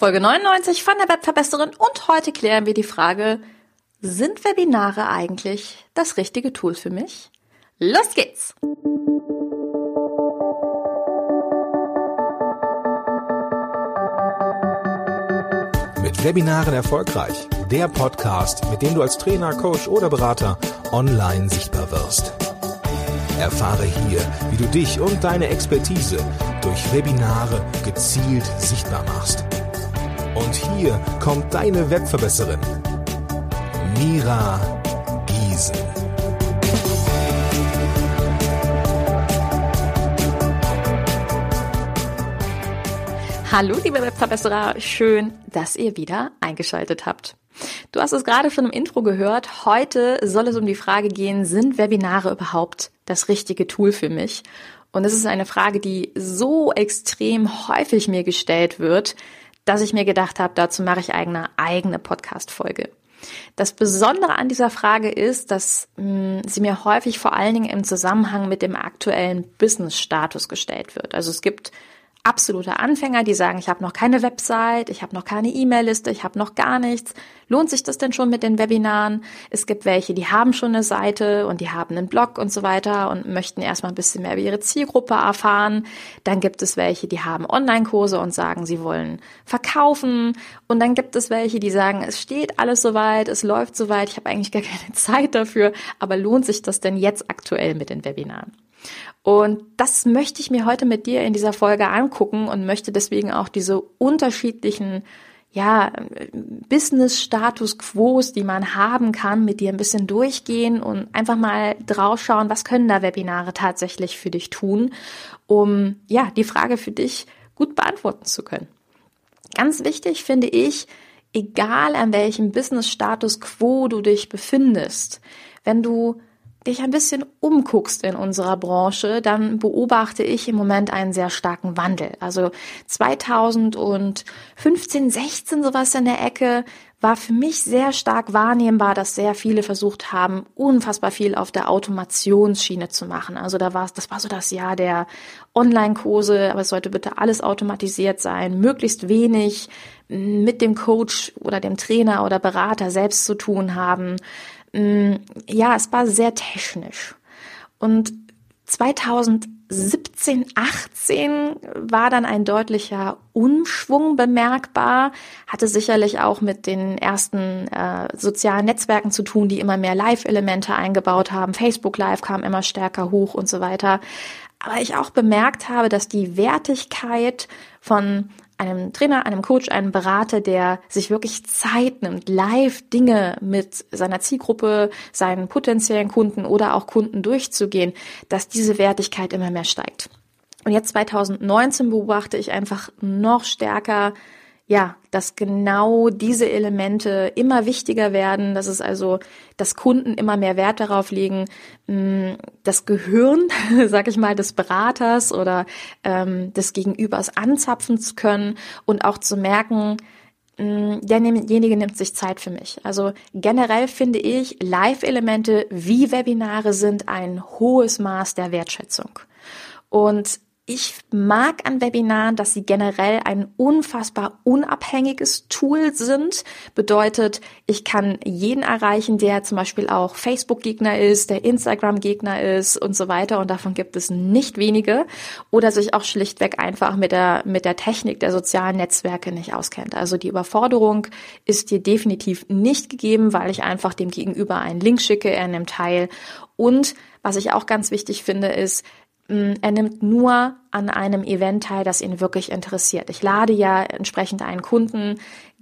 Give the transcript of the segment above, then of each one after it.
Folge 99 von der Webverbesserin und heute klären wir die Frage, sind Webinare eigentlich das richtige Tool für mich? Los geht's! Mit Webinaren erfolgreich. Der Podcast, mit dem du als Trainer, Coach oder Berater online sichtbar wirst. Erfahre hier, wie du dich und deine Expertise durch Webinare gezielt sichtbar machst. Und hier kommt deine Webverbesserin, Mira Giesen. Hallo, liebe Webverbesserer, schön, dass ihr wieder eingeschaltet habt. Du hast es gerade schon im Intro gehört. Heute soll es um die Frage gehen, sind Webinare überhaupt das richtige Tool für mich? Und es ist eine Frage, die so extrem häufig mir gestellt wird, dass ich mir gedacht habe, dazu mache ich eigene eigene Podcast-Folge. Das Besondere an dieser Frage ist, dass mh, hm, sie mir häufig vor allen Dingen im Zusammenhang mit dem aktuellen Business-Status gestellt wird. Also es gibt absolute Anfänger, die sagen, ich habe noch keine Website, ich habe noch keine E-Mail-Liste, ich habe noch gar nichts. Lohnt sich das denn schon mit den Webinaren? Es gibt welche, die haben schon eine Seite und die haben einen Blog und so weiter und möchten erstmal ein bisschen mehr über ihre Zielgruppe erfahren. Dann gibt es welche, die haben Online-Kurse und sagen, sie wollen verkaufen. Und dann gibt es welche, die sagen, es steht alles soweit, es läuft soweit, ich habe eigentlich gar keine Zeit dafür, aber lohnt sich das denn jetzt aktuell mit den Webinaren? Und das möchte ich mir heute mit dir in dieser Folge angucken und möchte deswegen auch diese unterschiedlichen ja, Business-Status Quos, die man haben kann, mit dir ein bisschen durchgehen und einfach mal draufschauen, was können da Webinare tatsächlich für dich tun, um ja, die Frage für dich gut beantworten zu können. Ganz wichtig finde ich, egal an welchem Business-Status Quo du dich befindest, wenn du dich ein bisschen umguckst in unserer Branche, dann beobachte ich im Moment einen sehr starken Wandel. Also 2015, 16 sowas in der Ecke war für mich sehr stark wahrnehmbar, dass sehr viele versucht haben, unfassbar viel auf der Automationsschiene zu machen. Also da war es, das war so das Jahr der Online-Kurse, aber es sollte bitte alles automatisiert sein, möglichst wenig mit dem Coach oder dem Trainer oder Berater selbst zu tun haben. Mm, ja, es war sehr technisch. Und 2017, 18 war dann ein deutlicher Umschwung bemerkbar, hatte sicherlich auch mit den ersten äh, sozialen Netzwerken zu tun, die immer mehr Live-Elemente eingebaut haben. Facebook Live kam immer stärker hoch und so weiter. Aber ich auch bemerkt habe, dass die Wertigkeit von einem Trainer, einem Coach, einem Berater, der sich wirklich Zeit nimmt, live Dinge mit seiner Zielgruppe, seinen potenziellen Kunden oder auch Kunden durchzugehen, dass diese Wertigkeit immer mehr steigt. Und jetzt 2019 beobachte ich einfach noch stärker, ja, dass genau diese Elemente immer wichtiger werden, dass es also, dass Kunden immer mehr Wert darauf legen, mm, das Gehirn, sag ich mal, des Beraters oder ähm, des Gegenübers anzapfen zu können und auch zu merken, mm, derjenige nimmt sich Zeit für mich. Also generell finde ich, Live-Elemente wie Webinare sind ein hohes Maß der Wertschätzung. Und ich mag an Webinaren, dass sie generell ein unfassbar unabhängiges Tool sind. Bedeutet, ich kann jeden erreichen, der zum Beispiel auch Facebook-Gegner ist, der Instagram-Gegner ist und so weiter. Und davon gibt es nicht wenige. Oder sich auch schlichtweg einfach mit der, mit der Technik der sozialen Netzwerke nicht auskennt. Also die Überforderung ist dir definitiv nicht gegeben, weil ich einfach dem Gegenüber einen Link schicke, er nimmt teil. Und was ich auch ganz wichtig finde, ist, er nimmt nur an einem Event teil, das ihn wirklich interessiert. Ich lade ja entsprechend einen Kunden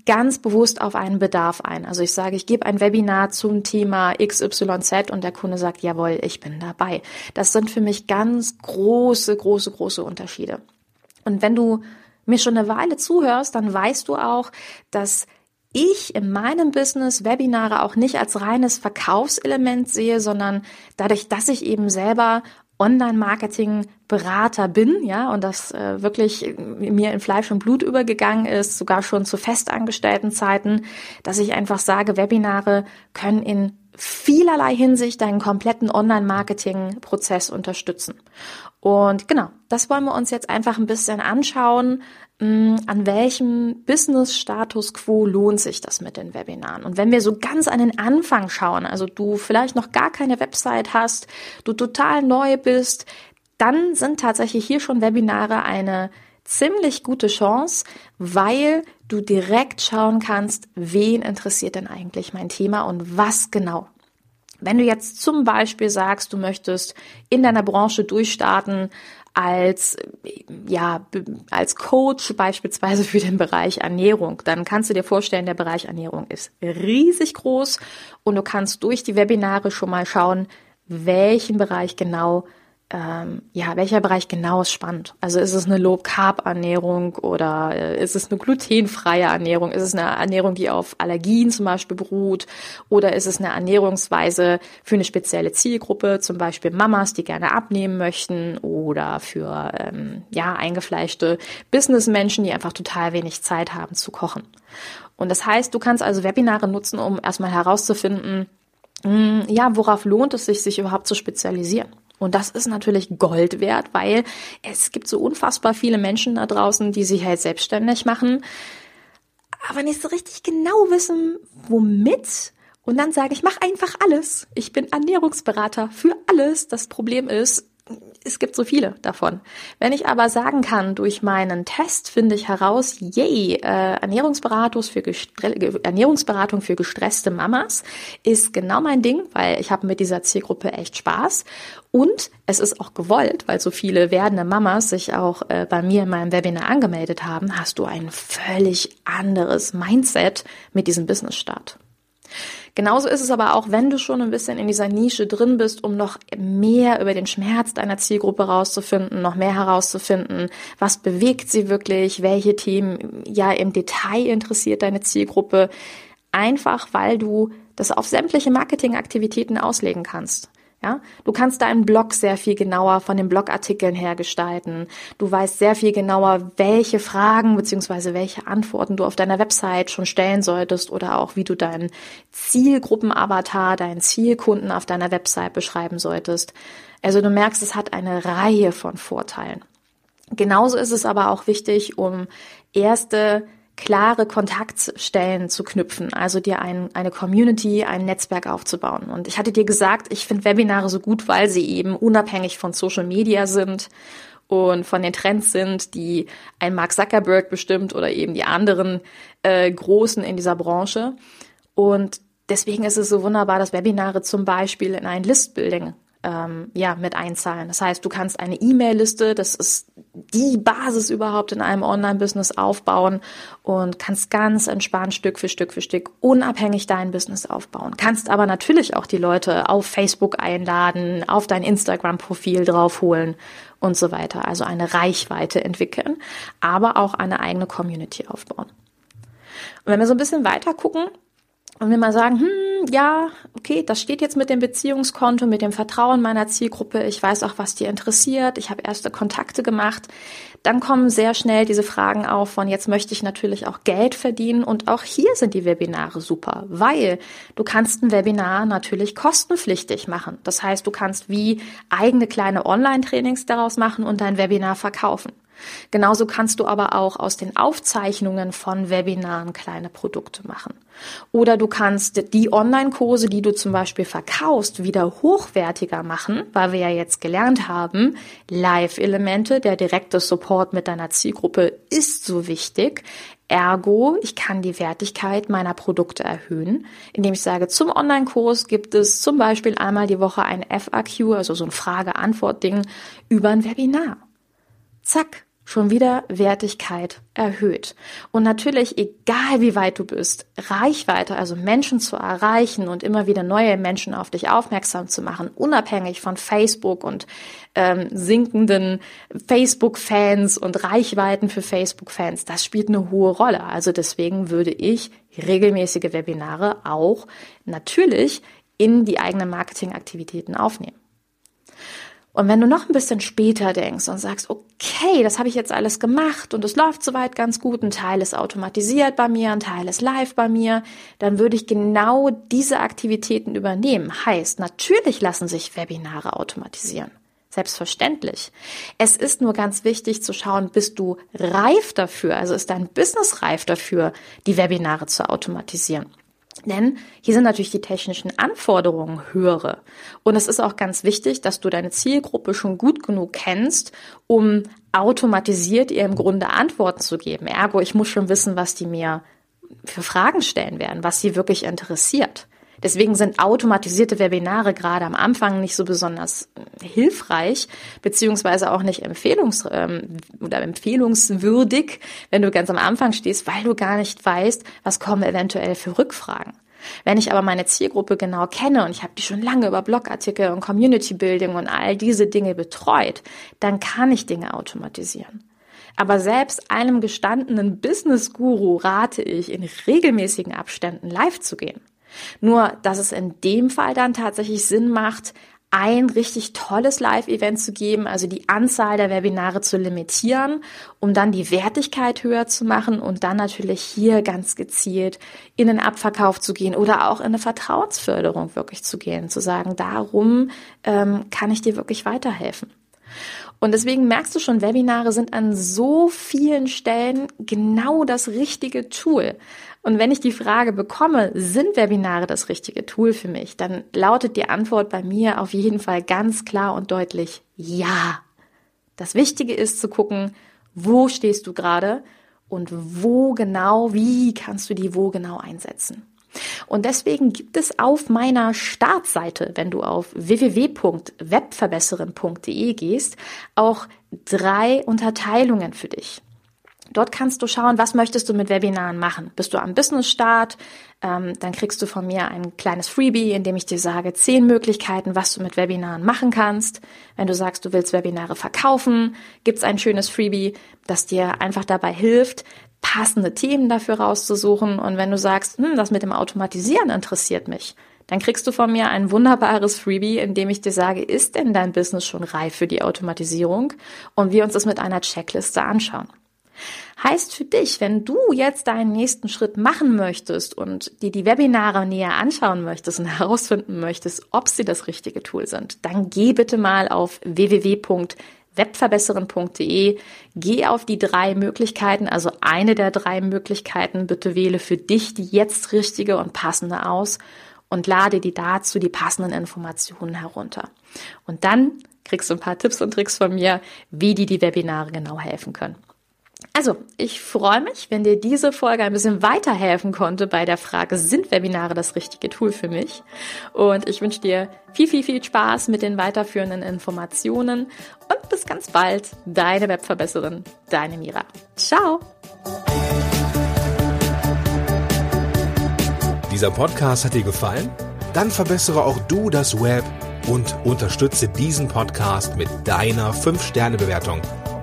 ganz bewusst auf einen Bedarf ein. Also ich sage, ich gebe ein Webinar zum Thema XYZ und der Kunde sagt, jawohl, ich bin dabei. Das sind für mich ganz große, große, große Unterschiede. Und wenn du mir schon eine Weile zuhörst, dann weißt du auch, dass ich in meinem Business Webinare auch nicht als reines Verkaufselement sehe, sondern dadurch, dass ich eben selber Online-Marketing-Berater bin, ja, und das äh, wirklich mir in Fleisch und Blut übergegangen ist, sogar schon zu festangestellten Zeiten, dass ich einfach sage, Webinare können in vielerlei Hinsicht deinen kompletten Online-Marketing-Prozess unterstützen. Und genau, das wollen wir uns jetzt einfach ein bisschen anschauen, an welchem Business-Status quo lohnt sich das mit den Webinaren? Und wenn wir so ganz an den Anfang schauen, also du vielleicht noch gar keine Website hast, du total neu bist, dann sind tatsächlich hier schon Webinare eine ziemlich gute Chance, weil du direkt schauen kannst, wen interessiert denn eigentlich mein Thema und was genau. Wenn du jetzt zum Beispiel sagst, du möchtest in deiner Branche durchstarten als, ja, als Coach beispielsweise für den Bereich Ernährung, dann kannst du dir vorstellen, der Bereich Ernährung ist riesig groß und du kannst durch die Webinare schon mal schauen, welchen Bereich genau ähm, ja, welcher Bereich genau ist spannend? Also ist es eine Low-Carb-Ernährung oder äh, ist es eine glutenfreie Ernährung? Ist es eine Ernährung, die auf Allergien zum Beispiel beruht? Oder ist es eine Ernährungsweise für eine spezielle Zielgruppe, zum Beispiel Mamas, die gerne abnehmen möchten oder für ähm, ja, eingefleischte Businessmenschen, die einfach total wenig Zeit haben zu kochen? Und das heißt, du kannst also Webinare nutzen, um erstmal herauszufinden, mh, hm, ja, worauf lohnt es sich, sich überhaupt zu spezialisieren? Und das ist natürlich Gold wert, weil es gibt so unfassbar viele Menschen da draußen, die sich halt selbstständig machen, aber nicht so richtig genau wissen, womit. Und dann sage ich, mach einfach alles. Ich bin Ernährungsberater für alles. Das Problem ist, es gibt so viele davon. Wenn ich aber sagen kann, durch meinen Test finde ich heraus, yay, äh, Ernährungsberatung für, Ernährungsberatung für gestresste Mamas ist genau mein Ding, weil ich habe mit dieser Zielgruppe echt Spaß und es ist auch gewollt, weil so viele werdende Mamas sich auch äh, bei mir in meinem Webinar angemeldet haben, hast du ein völlig anderes Mindset mit diesem Business-Start. Genauso ist es aber auch, wenn du schon ein bisschen in dieser Nische drin bist, um noch mehr über den Schmerz deiner Zielgruppe rauszufinden, noch mehr herauszufinden, was bewegt sie wirklich, welche Themen ja im Detail interessiert deine Zielgruppe, einfach weil du das auf sämtliche Marketingaktivitäten auslegen kannst. Ja, du kannst deinen Blog sehr viel genauer von den Blogartikeln her gestalten. Du weißt sehr viel genauer, welche Fragen beziehungsweise welche Antworten du auf deiner Website schon stellen solltest oder auch wie du deinen Zielgruppenavatar, deinen Zielkunden auf deiner Website beschreiben solltest. Also du merkst, es hat eine Reihe von Vorteilen. Genauso ist es aber auch wichtig, um erste klare Kontaktstellen zu knüpfen, also dir ein, eine Community, ein Netzwerk aufzubauen. Und ich hatte dir gesagt, ich finde Webinare so gut, weil sie eben unabhängig von Social Media sind und von den Trends sind, die ein Mark Zuckerberg bestimmt oder eben die anderen äh, Großen in dieser Branche. Und deswegen ist es so wunderbar, dass Webinare zum Beispiel in ein Listbuilding ähm, ja, mit einzahlen. Das heißt, du kannst eine E-Mail-Liste, das ist die Basis überhaupt in einem Online-Business aufbauen und kannst ganz entspannt Stück für Stück für Stück unabhängig dein Business aufbauen. Kannst aber natürlich auch die Leute auf Facebook einladen, auf dein Instagram-Profil draufholen und so weiter. Also eine Reichweite entwickeln, aber auch eine eigene Community aufbauen. Und wenn wir so ein bisschen weiter gucken, und wir mal sagen, hm, ja, okay, das steht jetzt mit dem Beziehungskonto, mit dem Vertrauen meiner Zielgruppe, ich weiß auch, was die interessiert, ich habe erste Kontakte gemacht, dann kommen sehr schnell diese Fragen auf von jetzt möchte ich natürlich auch Geld verdienen und auch hier sind die Webinare super, weil du kannst ein Webinar natürlich kostenpflichtig machen. Das heißt, du kannst wie eigene kleine Online-Trainings daraus machen und dein Webinar verkaufen. Genauso kannst du aber auch aus den Aufzeichnungen von Webinaren kleine Produkte machen. Oder du kannst die Online-Kurse, die du zum Beispiel verkaufst, wieder hochwertiger machen, weil wir ja jetzt gelernt haben, Live-Elemente, der direkte Support mit deiner Zielgruppe ist so wichtig. Ergo, ich kann die Wertigkeit meiner Produkte erhöhen, indem ich sage, zum Online-Kurs gibt es zum Beispiel einmal die Woche ein FAQ, also so ein Frage-Antwort-Ding über ein Webinar. Zack, schon wieder Wertigkeit erhöht. Und natürlich, egal wie weit du bist, Reichweite, also Menschen zu erreichen und immer wieder neue Menschen auf dich aufmerksam zu machen, unabhängig von Facebook und ähm, sinkenden Facebook-Fans und Reichweiten für Facebook-Fans, das spielt eine hohe Rolle. Also deswegen würde ich regelmäßige Webinare auch natürlich in die eigenen Marketingaktivitäten aufnehmen. Und wenn du noch ein bisschen später denkst und sagst, okay, das habe ich jetzt alles gemacht und es läuft soweit ganz gut, ein Teil ist automatisiert bei mir, ein Teil ist live bei mir, dann würde ich genau diese Aktivitäten übernehmen. Heißt, natürlich lassen sich Webinare automatisieren. Selbstverständlich. Es ist nur ganz wichtig zu schauen, bist du reif dafür, also ist dein Business reif dafür, die Webinare zu automatisieren. Denn hier sind natürlich die technischen Anforderungen höhere. Und es ist auch ganz wichtig, dass du deine Zielgruppe schon gut genug kennst, um automatisiert ihr im Grunde Antworten zu geben. Ergo, ich muss schon wissen, was die mir für Fragen stellen werden, was sie wirklich interessiert. Deswegen sind automatisierte Webinare gerade am Anfang nicht so besonders äh, hilfreich, beziehungsweise auch nicht empfehlungs ähm, oder empfehlungswürdig, wenn du ganz am Anfang stehst, weil du gar nicht weißt, was kommen eventuell für Rückfragen. Wenn ich aber meine Zielgruppe genau kenne und ich habe die schon lange über Blogartikel und Community Building und all diese Dinge betreut, dann kann ich Dinge automatisieren. Aber selbst einem gestandenen Business Guru rate ich, in regelmäßigen Abständen live zu gehen. Nur, dass es in dem Fall dann tatsächlich Sinn macht, ein richtig tolles Live-Event zu geben, also die Anzahl der Webinare zu limitieren, um dann die Wertigkeit höher zu machen und dann natürlich hier ganz gezielt in den Abverkauf zu gehen oder auch in eine Vertrauensförderung wirklich zu gehen, zu sagen, darum ähm, kann ich dir wirklich weiterhelfen. Und deswegen merkst du schon, Webinare sind an so vielen Stellen genau das richtige Tool. Und wenn ich die Frage bekomme, sind Webinare das richtige Tool für mich, dann lautet die Antwort bei mir auf jeden Fall ganz klar und deutlich ja. Das Wichtige ist zu gucken, wo stehst du gerade und wo genau, wie kannst du die wo genau einsetzen. Und deswegen gibt es auf meiner Startseite, wenn du auf www.webverbesserin.de gehst, auch drei Unterteilungen für dich. Dort kannst du schauen, was möchtest du mit Webinaren machen. Bist du am Business-Start, ähm, dann kriegst du von mir ein kleines Freebie, in dem ich dir sage, zehn Möglichkeiten, was du mit Webinaren machen kannst. Wenn du sagst, du willst Webinare verkaufen, gibt's ein schönes Freebie, das dir einfach dabei hilft, passende Themen dafür rauszusuchen. Und wenn du sagst, hm, das mit dem Automatisieren interessiert mich, dann kriegst du von mir ein wunderbares Freebie, in dem ich dir sage, ist denn dein Business schon reif für die Automatisierung? Und wir uns das mit einer Checkliste anschauen. Heißt für dich, wenn du jetzt deinen nächsten Schritt machen möchtest und dir die Webinare näher anschauen möchtest und herausfinden möchtest, ob sie das richtige Tool sind, dann geh bitte mal auf www.webverbesserin.de, geh auf die drei Möglichkeiten, also eine der drei Möglichkeiten, bitte wähle für dich die jetzt richtige und passende aus und lade die dazu die passenden Informationen herunter. Und dann kriegst du ein paar Tipps und Tricks von mir, wie dir die Webinare genau helfen können. Also, ich freue mich, wenn dir diese Folge ein bisschen weiterhelfen konnte bei der Frage, sind Webinare das richtige Tool für mich? Und ich wünsche dir viel, viel, viel Spaß mit den weiterführenden Informationen und bis ganz bald, deine Webverbesserin, deine Mira. Ciao! Dieser Podcast hat dir gefallen? Dann verbessere auch du das Web und unterstütze diesen Podcast mit deiner 5-Sterne-Bewertung